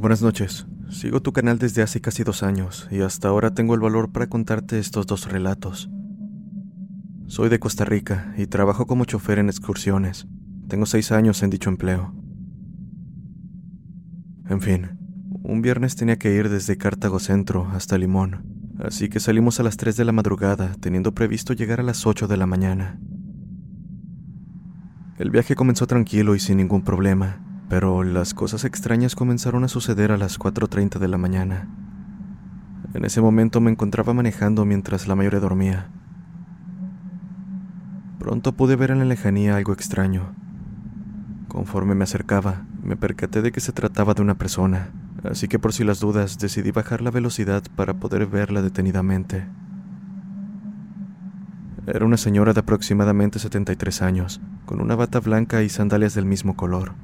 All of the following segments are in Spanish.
Buenas noches. Sigo tu canal desde hace casi dos años y hasta ahora tengo el valor para contarte estos dos relatos. Soy de Costa Rica y trabajo como chofer en excursiones. Tengo seis años en dicho empleo. En fin, un viernes tenía que ir desde Cartago Centro hasta Limón, así que salimos a las 3 de la madrugada, teniendo previsto llegar a las 8 de la mañana. El viaje comenzó tranquilo y sin ningún problema, pero las cosas extrañas comenzaron a suceder a las 4.30 de la mañana. En ese momento me encontraba manejando mientras la mayoría dormía. Pronto pude ver en la lejanía algo extraño. Conforme me acercaba, me percaté de que se trataba de una persona, así que por si las dudas decidí bajar la velocidad para poder verla detenidamente. Era una señora de aproximadamente 73 años, con una bata blanca y sandalias del mismo color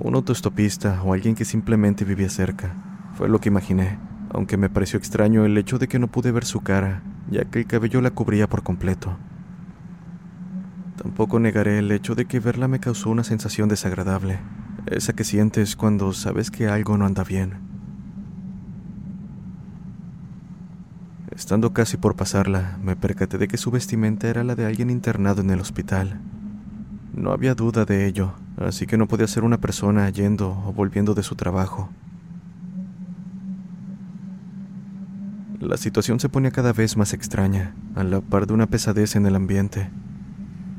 un autoestopista o alguien que simplemente vivía cerca. Fue lo que imaginé, aunque me pareció extraño el hecho de que no pude ver su cara, ya que el cabello la cubría por completo. Tampoco negaré el hecho de que verla me causó una sensación desagradable, esa que sientes cuando sabes que algo no anda bien. Estando casi por pasarla, me percaté de que su vestimenta era la de alguien internado en el hospital. No había duda de ello, así que no podía ser una persona yendo o volviendo de su trabajo. La situación se ponía cada vez más extraña, a la par de una pesadez en el ambiente.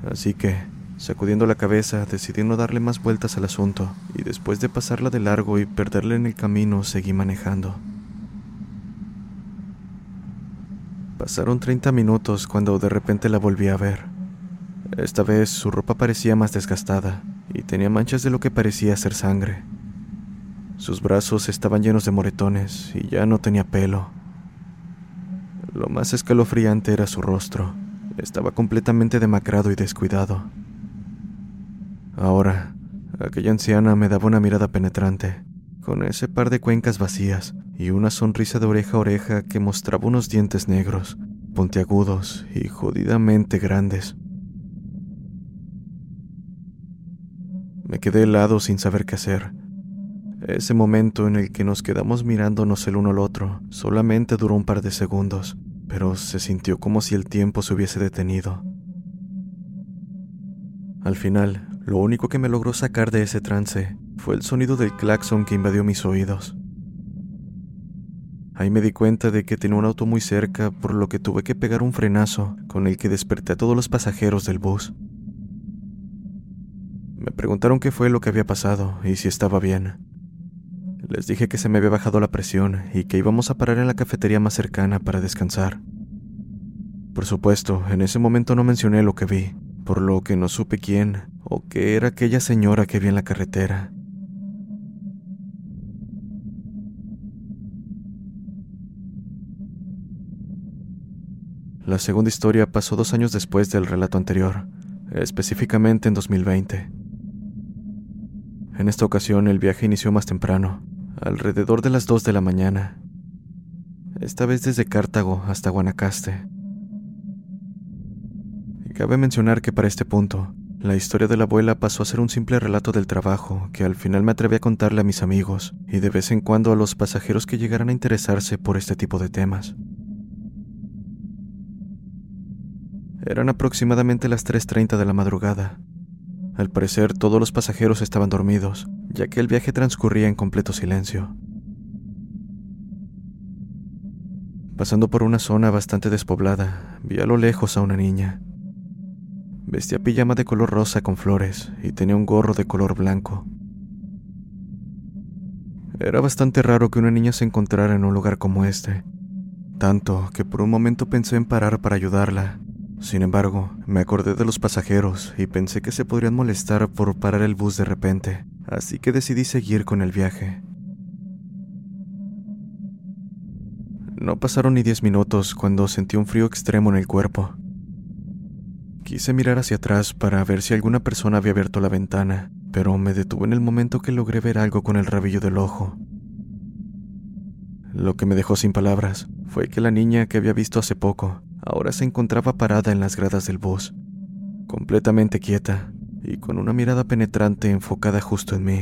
Así que, sacudiendo la cabeza, decidí no darle más vueltas al asunto, y después de pasarla de largo y perderla en el camino, seguí manejando. Pasaron 30 minutos cuando de repente la volví a ver. Esta vez su ropa parecía más desgastada, y tenía manchas de lo que parecía ser sangre. Sus brazos estaban llenos de moretones y ya no tenía pelo. Lo más escalofriante era su rostro. Estaba completamente demacrado y descuidado. Ahora, aquella anciana me daba una mirada penetrante, con ese par de cuencas vacías y una sonrisa de oreja a oreja que mostraba unos dientes negros, puntiagudos y jodidamente grandes. Me quedé helado sin saber qué hacer. Ese momento en el que nos quedamos mirándonos el uno al otro solamente duró un par de segundos, pero se sintió como si el tiempo se hubiese detenido. Al final, lo único que me logró sacar de ese trance fue el sonido del claxon que invadió mis oídos. Ahí me di cuenta de que tenía un auto muy cerca, por lo que tuve que pegar un frenazo con el que desperté a todos los pasajeros del bus. Me preguntaron qué fue lo que había pasado y si estaba bien. Les dije que se me había bajado la presión y que íbamos a parar en la cafetería más cercana para descansar. Por supuesto, en ese momento no mencioné lo que vi, por lo que no supe quién o qué era aquella señora que vi en la carretera. La segunda historia pasó dos años después del relato anterior, específicamente en 2020. En esta ocasión el viaje inició más temprano, alrededor de las 2 de la mañana, esta vez desde Cartago hasta Guanacaste. Cabe mencionar que para este punto, la historia de la abuela pasó a ser un simple relato del trabajo que al final me atreví a contarle a mis amigos y de vez en cuando a los pasajeros que llegaran a interesarse por este tipo de temas. Eran aproximadamente las 3.30 de la madrugada, al parecer todos los pasajeros estaban dormidos, ya que el viaje transcurría en completo silencio. Pasando por una zona bastante despoblada, vi a lo lejos a una niña. Vestía pijama de color rosa con flores y tenía un gorro de color blanco. Era bastante raro que una niña se encontrara en un lugar como este, tanto que por un momento pensé en parar para ayudarla. Sin embargo, me acordé de los pasajeros y pensé que se podrían molestar por parar el bus de repente, así que decidí seguir con el viaje. No pasaron ni diez minutos cuando sentí un frío extremo en el cuerpo. Quise mirar hacia atrás para ver si alguna persona había abierto la ventana, pero me detuve en el momento que logré ver algo con el rabillo del ojo. Lo que me dejó sin palabras fue que la niña que había visto hace poco ahora se encontraba parada en las gradas del bus, completamente quieta y con una mirada penetrante enfocada justo en mí.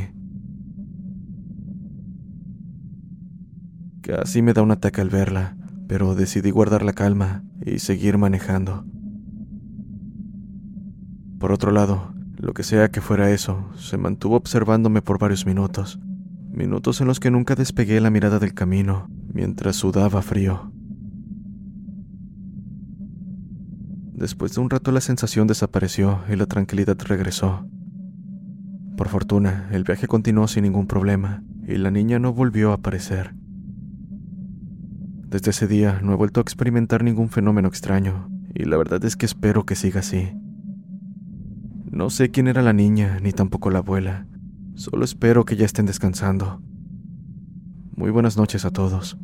Casi me da un ataque al verla, pero decidí guardar la calma y seguir manejando. Por otro lado, lo que sea que fuera eso, se mantuvo observándome por varios minutos, minutos en los que nunca despegué la mirada del camino, mientras sudaba frío. Después de un rato la sensación desapareció y la tranquilidad regresó. Por fortuna, el viaje continuó sin ningún problema y la niña no volvió a aparecer. Desde ese día no he vuelto a experimentar ningún fenómeno extraño y la verdad es que espero que siga así. No sé quién era la niña, ni tampoco la abuela. Solo espero que ya estén descansando. Muy buenas noches a todos.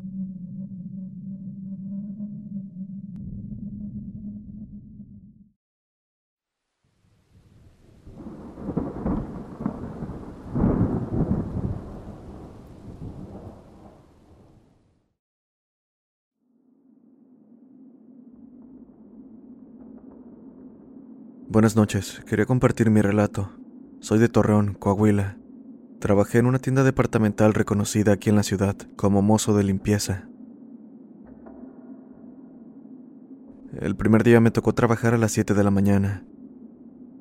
Buenas noches, quería compartir mi relato. Soy de Torreón, Coahuila. Trabajé en una tienda departamental reconocida aquí en la ciudad como mozo de limpieza. El primer día me tocó trabajar a las 7 de la mañana.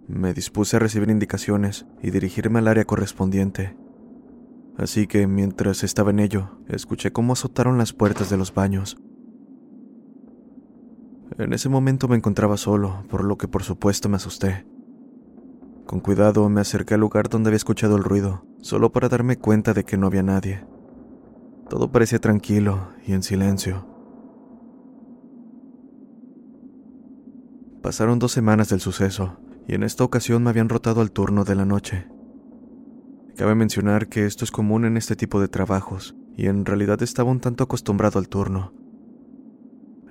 Me dispuse a recibir indicaciones y dirigirme al área correspondiente. Así que mientras estaba en ello, escuché cómo azotaron las puertas de los baños en ese momento me encontraba solo, por lo que por supuesto me asusté. Con cuidado me acerqué al lugar donde había escuchado el ruido, solo para darme cuenta de que no había nadie. Todo parecía tranquilo y en silencio. Pasaron dos semanas del suceso, y en esta ocasión me habían rotado al turno de la noche. Cabe mencionar que esto es común en este tipo de trabajos, y en realidad estaba un tanto acostumbrado al turno,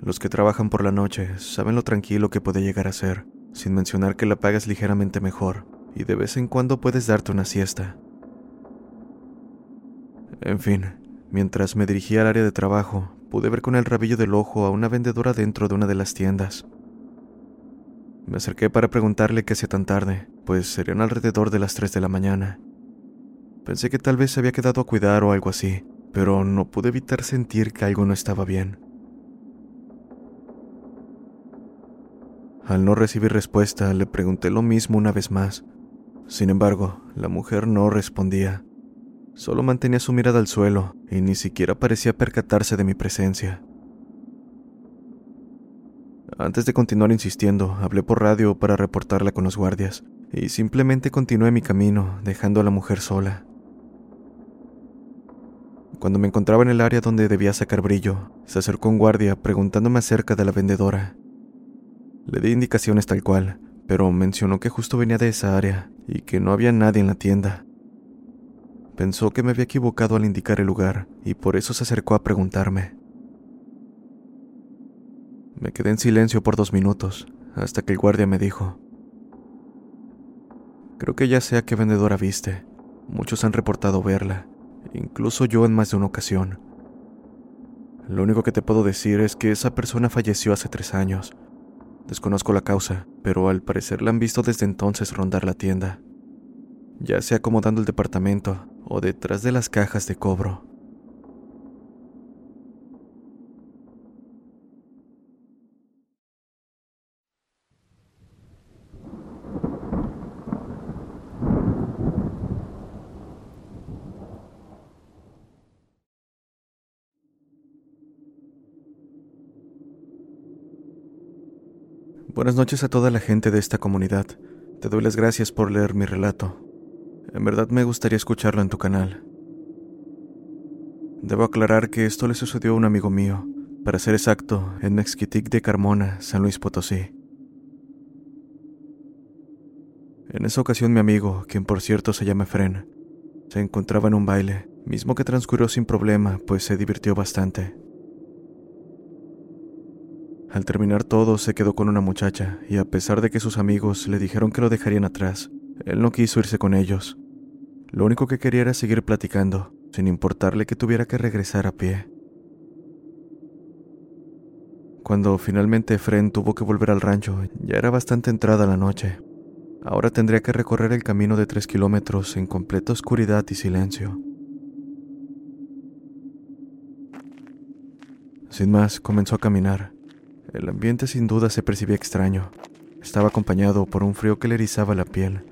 los que trabajan por la noche saben lo tranquilo que puede llegar a ser, sin mencionar que la pagas ligeramente mejor y de vez en cuando puedes darte una siesta. En fin, mientras me dirigía al área de trabajo, pude ver con el rabillo del ojo a una vendedora dentro de una de las tiendas. Me acerqué para preguntarle qué hacía tan tarde, pues serían alrededor de las 3 de la mañana. Pensé que tal vez se había quedado a cuidar o algo así, pero no pude evitar sentir que algo no estaba bien. Al no recibir respuesta, le pregunté lo mismo una vez más. Sin embargo, la mujer no respondía. Solo mantenía su mirada al suelo y ni siquiera parecía percatarse de mi presencia. Antes de continuar insistiendo, hablé por radio para reportarla con los guardias y simplemente continué mi camino, dejando a la mujer sola. Cuando me encontraba en el área donde debía sacar brillo, se acercó un guardia preguntándome acerca de la vendedora. Le di indicaciones tal cual, pero mencionó que justo venía de esa área y que no había nadie en la tienda. Pensó que me había equivocado al indicar el lugar y por eso se acercó a preguntarme. Me quedé en silencio por dos minutos, hasta que el guardia me dijo, Creo que ya sé a qué vendedora viste. Muchos han reportado verla, incluso yo en más de una ocasión. Lo único que te puedo decir es que esa persona falleció hace tres años Desconozco la causa, pero al parecer la han visto desde entonces rondar la tienda, ya sea acomodando el departamento o detrás de las cajas de cobro. Buenas noches a toda la gente de esta comunidad. Te doy las gracias por leer mi relato. En verdad me gustaría escucharlo en tu canal. Debo aclarar que esto le sucedió a un amigo mío, para ser exacto, en Mexquitic de Carmona, San Luis Potosí. En esa ocasión mi amigo, quien por cierto se llama Fren, se encontraba en un baile, mismo que transcurrió sin problema, pues se divirtió bastante. Al terminar todo, se quedó con una muchacha, y a pesar de que sus amigos le dijeron que lo dejarían atrás, él no quiso irse con ellos. Lo único que quería era seguir platicando, sin importarle que tuviera que regresar a pie. Cuando finalmente Fren tuvo que volver al rancho, ya era bastante entrada la noche. Ahora tendría que recorrer el camino de tres kilómetros en completa oscuridad y silencio. Sin más, comenzó a caminar. El ambiente sin duda se percibía extraño. Estaba acompañado por un frío que le erizaba la piel.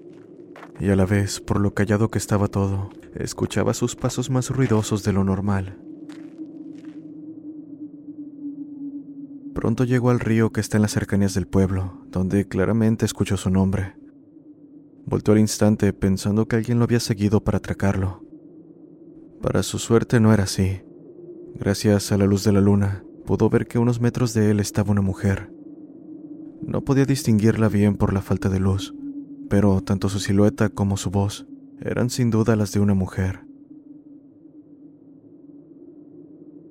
Y a la vez, por lo callado que estaba todo, escuchaba sus pasos más ruidosos de lo normal. Pronto llegó al río que está en las cercanías del pueblo, donde claramente escuchó su nombre. Voltó al instante pensando que alguien lo había seguido para atracarlo. Para su suerte no era así. Gracias a la luz de la luna, pudo ver que a unos metros de él estaba una mujer. No podía distinguirla bien por la falta de luz, pero tanto su silueta como su voz eran sin duda las de una mujer.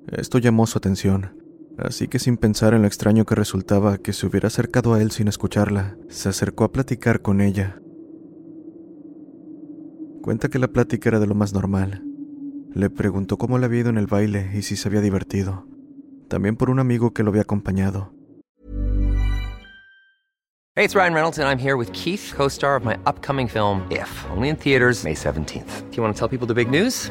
Esto llamó su atención, así que sin pensar en lo extraño que resultaba que se hubiera acercado a él sin escucharla, se acercó a platicar con ella. Cuenta que la plática era de lo más normal. Le preguntó cómo le había ido en el baile y si se había divertido también por un amigo que lo había acompañado. Hey, it's Ryan Reynolds and I'm here with Keith, co-star of my upcoming film If, only in theaters May 17th. Do you want to tell people the big news?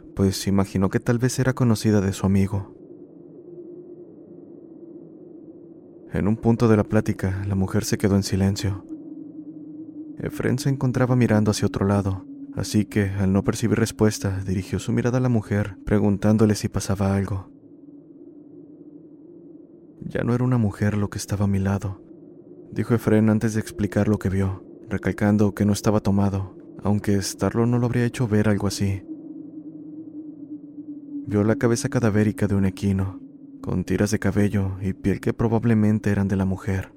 Pues imaginó que tal vez era conocida de su amigo. En un punto de la plática, la mujer se quedó en silencio. Efren se encontraba mirando hacia otro lado, así que, al no percibir respuesta, dirigió su mirada a la mujer, preguntándole si pasaba algo. Ya no era una mujer lo que estaba a mi lado, dijo Efren antes de explicar lo que vio, recalcando que no estaba tomado, aunque estarlo no lo habría hecho ver algo así. Vio la cabeza cadavérica de un equino, con tiras de cabello y piel que probablemente eran de la mujer.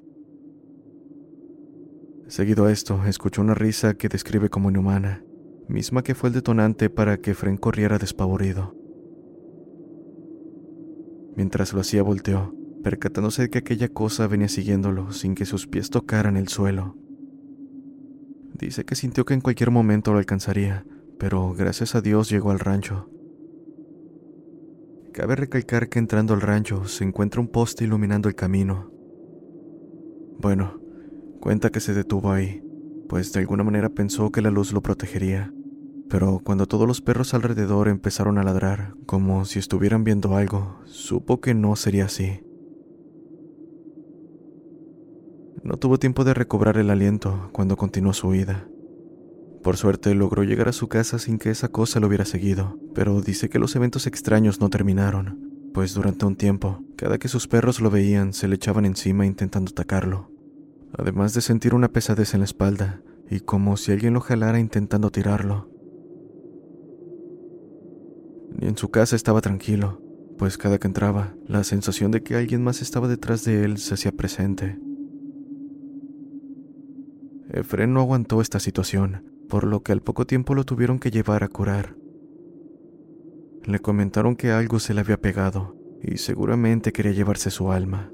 Seguido a esto, escuchó una risa que describe como inhumana, misma que fue el detonante para que Fren corriera despavorido. Mientras lo hacía volteó, percatándose de que aquella cosa venía siguiéndolo sin que sus pies tocaran el suelo. Dice que sintió que en cualquier momento lo alcanzaría, pero gracias a Dios llegó al rancho. Cabe recalcar que entrando al rancho se encuentra un poste iluminando el camino. Bueno, cuenta que se detuvo ahí, pues de alguna manera pensó que la luz lo protegería. Pero cuando todos los perros alrededor empezaron a ladrar, como si estuvieran viendo algo, supo que no sería así. No tuvo tiempo de recobrar el aliento cuando continuó su huida. Por suerte logró llegar a su casa sin que esa cosa lo hubiera seguido, pero dice que los eventos extraños no terminaron, pues durante un tiempo, cada que sus perros lo veían, se le echaban encima intentando atacarlo, además de sentir una pesadez en la espalda y como si alguien lo jalara intentando tirarlo. Ni en su casa estaba tranquilo, pues cada que entraba, la sensación de que alguien más estaba detrás de él se hacía presente. Efren no aguantó esta situación, por lo que al poco tiempo lo tuvieron que llevar a curar. Le comentaron que algo se le había pegado y seguramente quería llevarse su alma.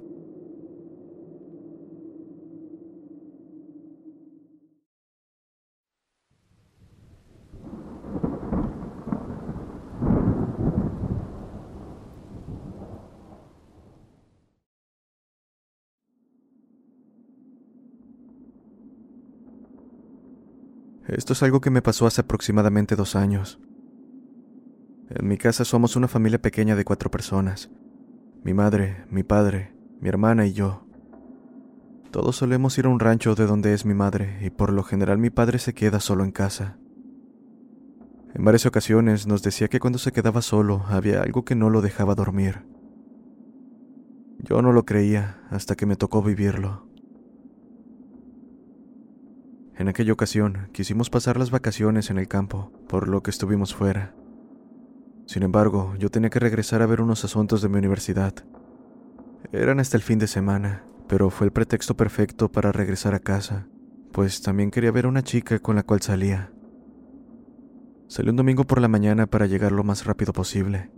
Esto es algo que me pasó hace aproximadamente dos años. En mi casa somos una familia pequeña de cuatro personas. Mi madre, mi padre, mi hermana y yo. Todos solemos ir a un rancho de donde es mi madre y por lo general mi padre se queda solo en casa. En varias ocasiones nos decía que cuando se quedaba solo había algo que no lo dejaba dormir. Yo no lo creía hasta que me tocó vivirlo. En aquella ocasión quisimos pasar las vacaciones en el campo, por lo que estuvimos fuera. Sin embargo, yo tenía que regresar a ver unos asuntos de mi universidad. Eran hasta el fin de semana, pero fue el pretexto perfecto para regresar a casa, pues también quería ver a una chica con la cual salía. Salí un domingo por la mañana para llegar lo más rápido posible.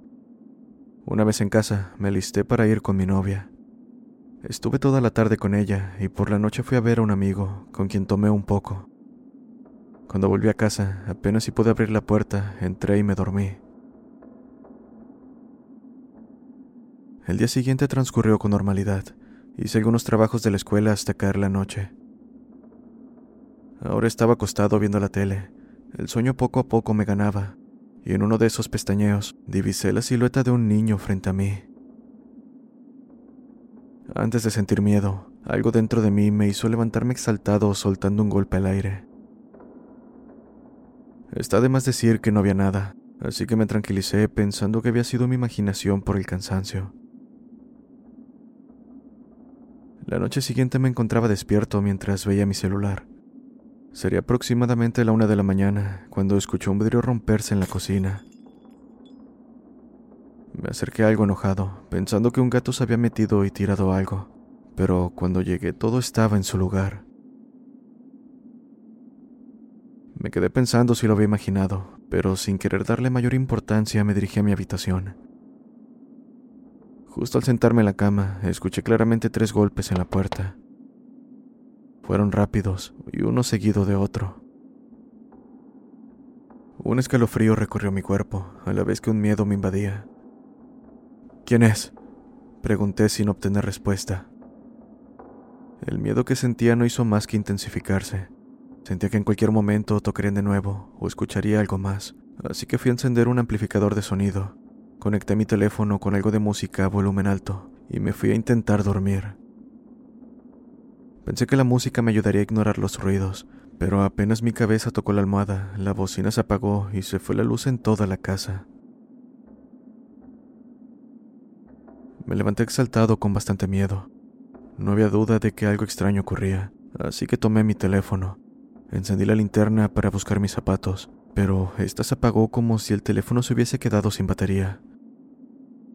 Una vez en casa, me alisté para ir con mi novia. Estuve toda la tarde con ella y por la noche fui a ver a un amigo, con quien tomé un poco. Cuando volví a casa, apenas si pude abrir la puerta, entré y me dormí. El día siguiente transcurrió con normalidad. Hice algunos trabajos de la escuela hasta caer la noche. Ahora estaba acostado viendo la tele. El sueño poco a poco me ganaba, y en uno de esos pestañeos divisé la silueta de un niño frente a mí. Antes de sentir miedo, algo dentro de mí me hizo levantarme exaltado soltando un golpe al aire. Está de más decir que no había nada, así que me tranquilicé pensando que había sido mi imaginación por el cansancio. La noche siguiente me encontraba despierto mientras veía mi celular. Sería aproximadamente la una de la mañana cuando escuché un vidrio romperse en la cocina. Me acerqué algo enojado, pensando que un gato se había metido y tirado algo, pero cuando llegué todo estaba en su lugar. Me quedé pensando si lo había imaginado, pero sin querer darle mayor importancia me dirigí a mi habitación. Justo al sentarme en la cama, escuché claramente tres golpes en la puerta. Fueron rápidos y uno seguido de otro. Un escalofrío recorrió mi cuerpo, a la vez que un miedo me invadía. ¿Quién es? Pregunté sin obtener respuesta. El miedo que sentía no hizo más que intensificarse. Sentía que en cualquier momento tocarían de nuevo o escucharía algo más, así que fui a encender un amplificador de sonido. Conecté mi teléfono con algo de música a volumen alto y me fui a intentar dormir. Pensé que la música me ayudaría a ignorar los ruidos, pero apenas mi cabeza tocó la almohada, la bocina se apagó y se fue la luz en toda la casa. Me levanté exaltado con bastante miedo. No había duda de que algo extraño ocurría, así que tomé mi teléfono. Encendí la linterna para buscar mis zapatos, pero ésta se apagó como si el teléfono se hubiese quedado sin batería.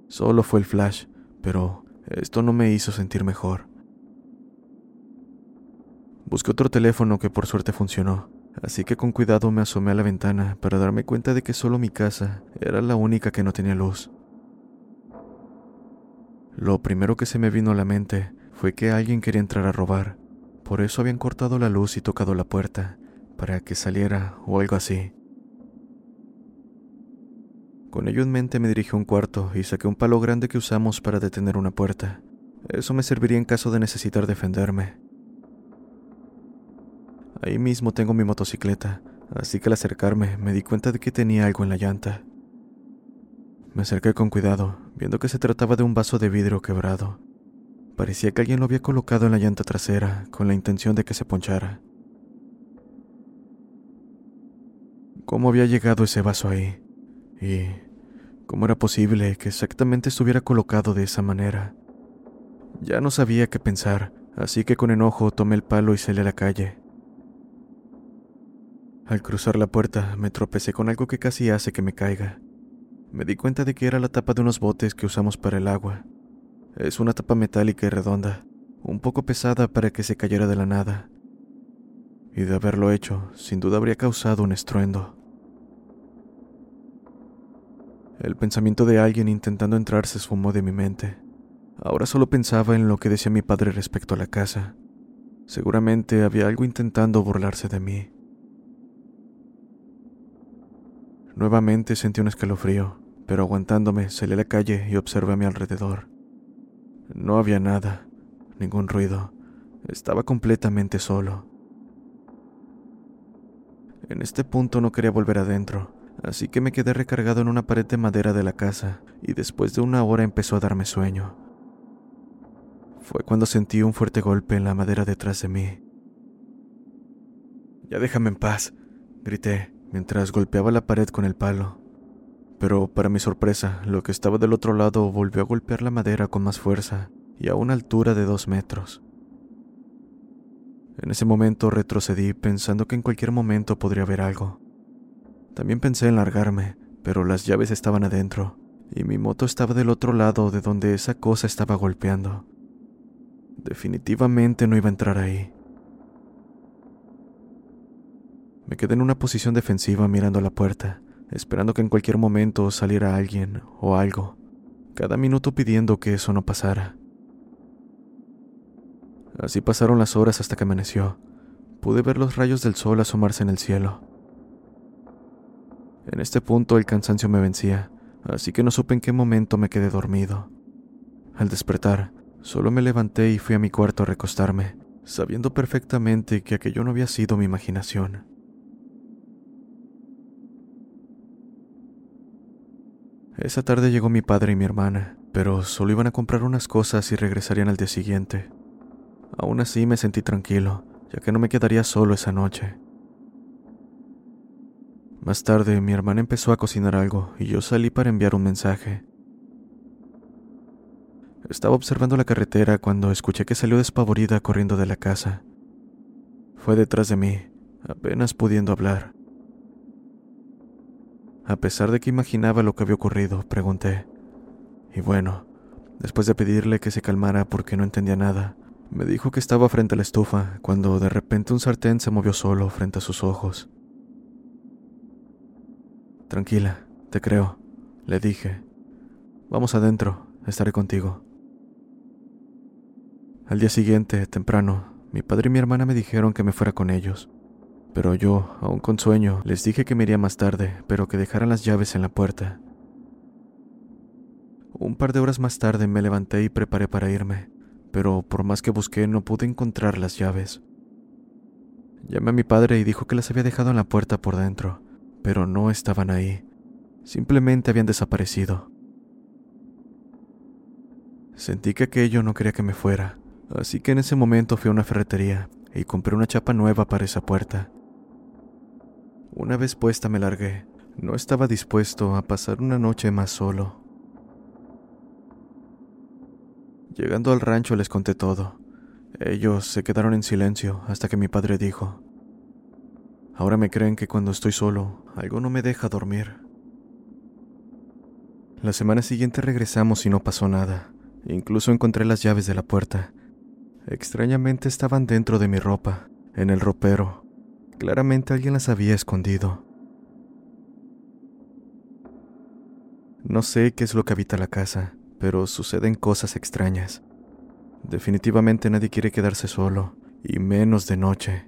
Solo fue el flash, pero esto no me hizo sentir mejor. Busqué otro teléfono que por suerte funcionó, así que con cuidado me asomé a la ventana para darme cuenta de que solo mi casa era la única que no tenía luz. Lo primero que se me vino a la mente fue que alguien quería entrar a robar. Por eso habían cortado la luz y tocado la puerta, para que saliera o algo así. Con ello en mente me dirigí a un cuarto y saqué un palo grande que usamos para detener una puerta. Eso me serviría en caso de necesitar defenderme. Ahí mismo tengo mi motocicleta, así que al acercarme me di cuenta de que tenía algo en la llanta. Me acerqué con cuidado, viendo que se trataba de un vaso de vidrio quebrado. Parecía que alguien lo había colocado en la llanta trasera con la intención de que se ponchara. ¿Cómo había llegado ese vaso ahí? ¿Y cómo era posible que exactamente estuviera colocado de esa manera? Ya no sabía qué pensar, así que con enojo tomé el palo y salí a la calle. Al cruzar la puerta me tropecé con algo que casi hace que me caiga. Me di cuenta de que era la tapa de unos botes que usamos para el agua. Es una tapa metálica y redonda, un poco pesada para que se cayera de la nada. y de haberlo hecho, sin duda habría causado un estruendo. El pensamiento de alguien intentando entrar se esfumó de mi mente. Ahora solo pensaba en lo que decía mi padre respecto a la casa. Seguramente había algo intentando burlarse de mí. Nuevamente sentí un escalofrío, pero aguantándome salí a la calle y observé a mi alrededor. No había nada, ningún ruido. Estaba completamente solo. En este punto no quería volver adentro, así que me quedé recargado en una pared de madera de la casa y después de una hora empezó a darme sueño. Fue cuando sentí un fuerte golpe en la madera detrás de mí. Ya déjame en paz, grité mientras golpeaba la pared con el palo. Pero para mi sorpresa, lo que estaba del otro lado volvió a golpear la madera con más fuerza y a una altura de dos metros. En ese momento retrocedí pensando que en cualquier momento podría haber algo. También pensé en largarme, pero las llaves estaban adentro y mi moto estaba del otro lado de donde esa cosa estaba golpeando. Definitivamente no iba a entrar ahí. Me quedé en una posición defensiva mirando la puerta, esperando que en cualquier momento saliera alguien o algo, cada minuto pidiendo que eso no pasara. Así pasaron las horas hasta que amaneció. Pude ver los rayos del sol asomarse en el cielo. En este punto el cansancio me vencía, así que no supe en qué momento me quedé dormido. Al despertar, solo me levanté y fui a mi cuarto a recostarme, sabiendo perfectamente que aquello no había sido mi imaginación. Esa tarde llegó mi padre y mi hermana, pero solo iban a comprar unas cosas y regresarían al día siguiente. Aún así me sentí tranquilo, ya que no me quedaría solo esa noche. Más tarde mi hermana empezó a cocinar algo y yo salí para enviar un mensaje. Estaba observando la carretera cuando escuché que salió despavorida corriendo de la casa. Fue detrás de mí, apenas pudiendo hablar. A pesar de que imaginaba lo que había ocurrido, pregunté. Y bueno, después de pedirle que se calmara porque no entendía nada, me dijo que estaba frente a la estufa cuando de repente un sartén se movió solo frente a sus ojos. Tranquila, te creo, le dije. Vamos adentro, estaré contigo. Al día siguiente, temprano, mi padre y mi hermana me dijeron que me fuera con ellos. Pero yo, aún con sueño, les dije que me iría más tarde, pero que dejaran las llaves en la puerta. Un par de horas más tarde me levanté y preparé para irme pero por más que busqué no pude encontrar las llaves. Llamé a mi padre y dijo que las había dejado en la puerta por dentro, pero no estaban ahí. Simplemente habían desaparecido. Sentí que aquello no quería que me fuera, así que en ese momento fui a una ferretería y compré una chapa nueva para esa puerta. Una vez puesta me largué. No estaba dispuesto a pasar una noche más solo. Llegando al rancho les conté todo. Ellos se quedaron en silencio hasta que mi padre dijo, Ahora me creen que cuando estoy solo, algo no me deja dormir. La semana siguiente regresamos y no pasó nada. Incluso encontré las llaves de la puerta. Extrañamente estaban dentro de mi ropa, en el ropero. Claramente alguien las había escondido. No sé qué es lo que habita la casa, pero suceden cosas extrañas. Definitivamente nadie quiere quedarse solo, y menos de noche.